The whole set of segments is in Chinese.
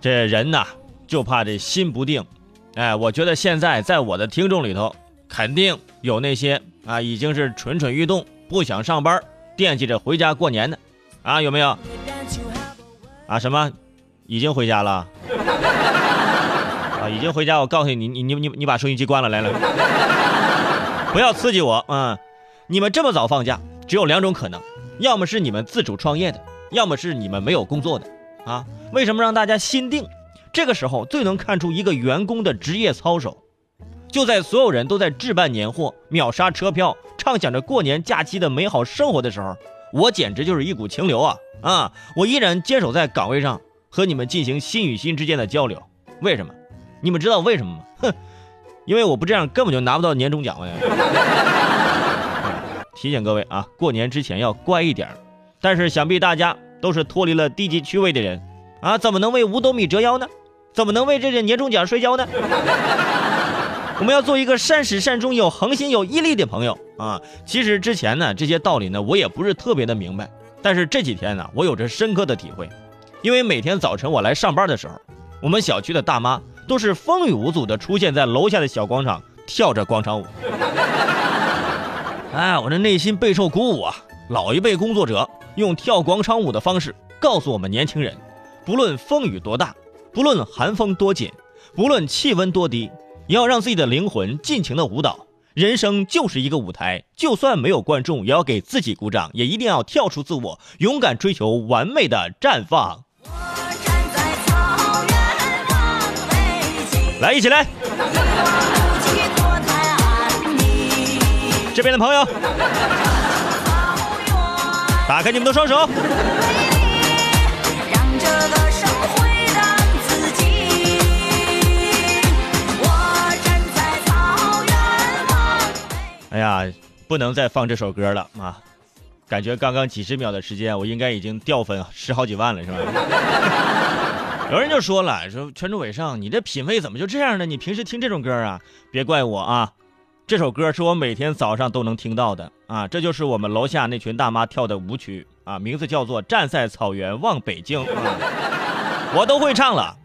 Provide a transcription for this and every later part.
这人呐，就怕这心不定。哎，我觉得现在在我的听众里头，肯定有那些啊，已经是蠢蠢欲动，不想上班，惦记着回家过年的，啊，有没有？啊，什么？已经回家了？啊，已经回家。我告诉你，你你你你把收音机关了，来来，不要刺激我啊！你们这么早放假，只有两种可能，要么是你们自主创业的，要么是你们没有工作的。啊，为什么让大家心定？这个时候最能看出一个员工的职业操守，就在所有人都在置办年货、秒杀车票、畅想着过年假期的美好生活的时候，我简直就是一股清流啊！啊，我依然坚守在岗位上，和你们进行心与心之间的交流。为什么？你们知道为什么吗？哼，因为我不这样根本就拿不到年终奖呀！提醒各位啊，过年之前要乖一点。但是想必大家。都是脱离了低级趣味的人，啊，怎么能为五斗米折腰呢？怎么能为这些年终奖摔跤呢？我们要做一个善始善终、有恒心、有毅力的朋友啊！其实之前呢，这些道理呢，我也不是特别的明白，但是这几天呢，我有着深刻的体会。因为每天早晨我来上班的时候，我们小区的大妈都是风雨无阻的出现在楼下的小广场，跳着广场舞。哎，我这内心备受鼓舞啊！老一辈工作者。用跳广场舞的方式告诉我们年轻人：不论风雨多大，不论寒风多紧，不论气温多低，也要让自己的灵魂尽情的舞蹈。人生就是一个舞台，就算没有观众，也要给自己鼓掌，也一定要跳出自我，勇敢追求完美的绽放。来，一起来！这边的朋友。打开你们的双手。哎呀，不能再放这首歌了啊！感觉刚刚几十秒的时间，我应该已经掉粉十好几万了，是吧？有人就说了，说全主伟上，你这品味怎么就这样呢？你平时听这种歌啊？别怪我啊！这首歌是我每天早上都能听到的啊，这就是我们楼下那群大妈跳的舞曲啊，名字叫做《站在草原望北京》，我都会唱了。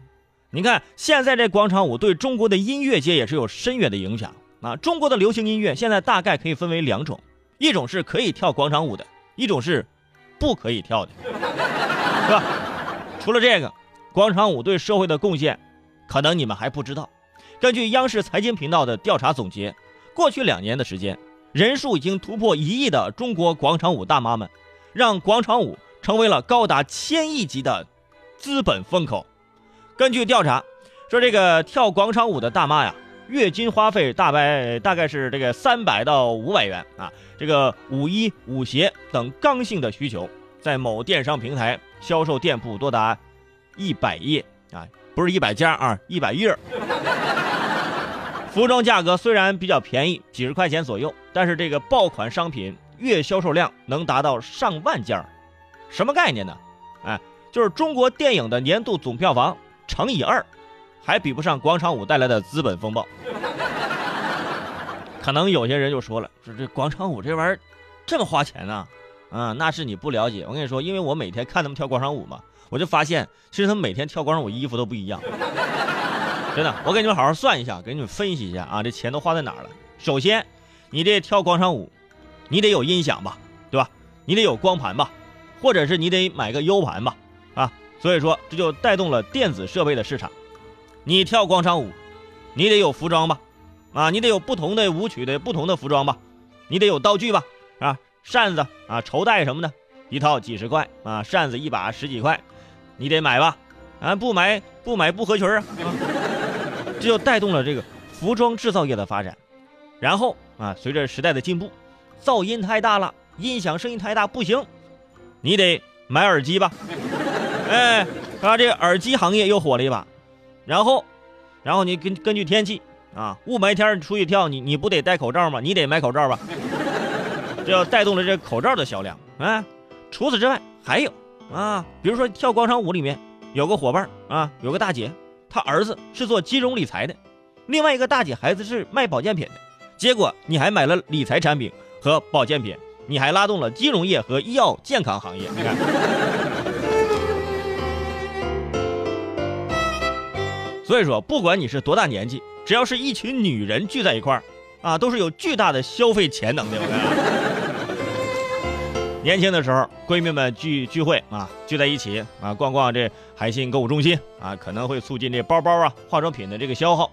你看，现在这广场舞对中国的音乐界也是有深远的影响啊。中国的流行音乐现在大概可以分为两种，一种是可以跳广场舞的，一种是不可以跳的，是吧？除了这个，广场舞对社会的贡献，可能你们还不知道。根据央视财经频道的调查总结。过去两年的时间，人数已经突破一亿的中国广场舞大妈们，让广场舞成为了高达千亿级的资本风口。根据调查说，这个跳广场舞的大妈呀，月均花费大概大概是这个三百到五百元啊。这个舞衣、舞鞋等刚性的需求，在某电商平台销售店铺多达一百页啊，不是一百家啊，一百页。服装价格虽然比较便宜，几十块钱左右，但是这个爆款商品月销售量能达到上万件儿，什么概念呢？哎，就是中国电影的年度总票房乘以二，还比不上广场舞带来的资本风暴。可能有些人就说了，说这广场舞这玩意儿这么花钱呢？啊，那是你不了解。我跟你说，因为我每天看他们跳广场舞嘛，我就发现其实他们每天跳广场舞衣服都不一样。真的，我给你们好好算一下，给你们分析一下啊，这钱都花在哪儿了？首先，你这跳广场舞，你得有音响吧，对吧？你得有光盘吧，或者是你得买个 U 盘吧，啊，所以说这就带动了电子设备的市场。你跳广场舞，你得有服装吧，啊，你得有不同的舞曲的不同的服装吧，你得有道具吧，啊，扇子啊，绸带什么的，一套几十块啊，扇子一把十几块，你得买吧，啊，不买不买不合群啊。这就带动了这个服装制造业的发展，然后啊，随着时代的进步，噪音太大了，音响声音太大不行，你得买耳机吧？哎，啊，这耳机行业又火了一把，然后，然后你根根据天气啊，雾霾天出去跳，你你不得戴口罩吗？你得买口罩吧？这要带动了这口罩的销量啊。除此之外，还有啊，比如说跳广场舞里面有个伙伴啊，有个大姐。他儿子是做金融理财的，另外一个大姐孩子是卖保健品的，结果你还买了理财产品和保健品，你还拉动了金融业和医药健康行业。你看。所以说，不管你是多大年纪，只要是一群女人聚在一块，啊，都是有巨大的消费潜能的。年轻的时候，闺蜜们聚聚会啊，聚在一起啊，逛逛这海信购物中心啊，可能会促进这包包啊、化妆品的这个消耗。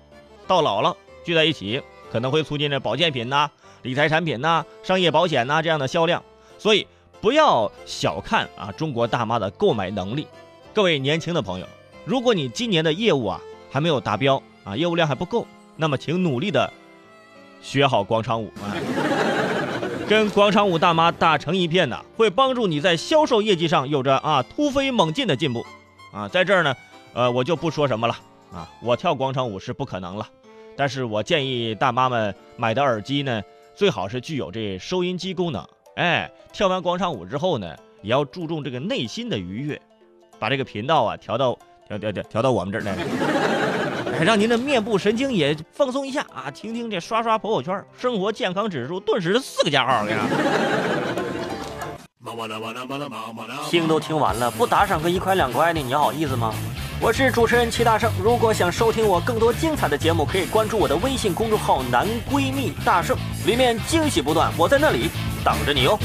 到老了，聚在一起可能会促进这保健品呐、理财产品呐、商业保险呐这样的销量。所以不要小看啊中国大妈的购买能力。各位年轻的朋友，如果你今年的业务啊还没有达标啊，业务量还不够，那么请努力的学好广场舞啊。跟广场舞大妈打成一片呢，会帮助你在销售业绩上有着啊突飞猛进的进步，啊，在这儿呢，呃，我就不说什么了。啊，我跳广场舞是不可能了，但是我建议大妈们买的耳机呢，最好是具有这收音机功能，哎，跳完广场舞之后呢，也要注重这个内心的愉悦，把这个频道啊调到调调调调到我们这儿来。让您的面部神经也放松一下啊！听听这刷刷朋友圈，生活健康指数顿时四个加号，给 听都听完了，不打赏个一块两块的，你好意思吗？我是主持人齐大圣，如果想收听我更多精彩的节目，可以关注我的微信公众号“男闺蜜大圣”，里面惊喜不断，我在那里等着你哦。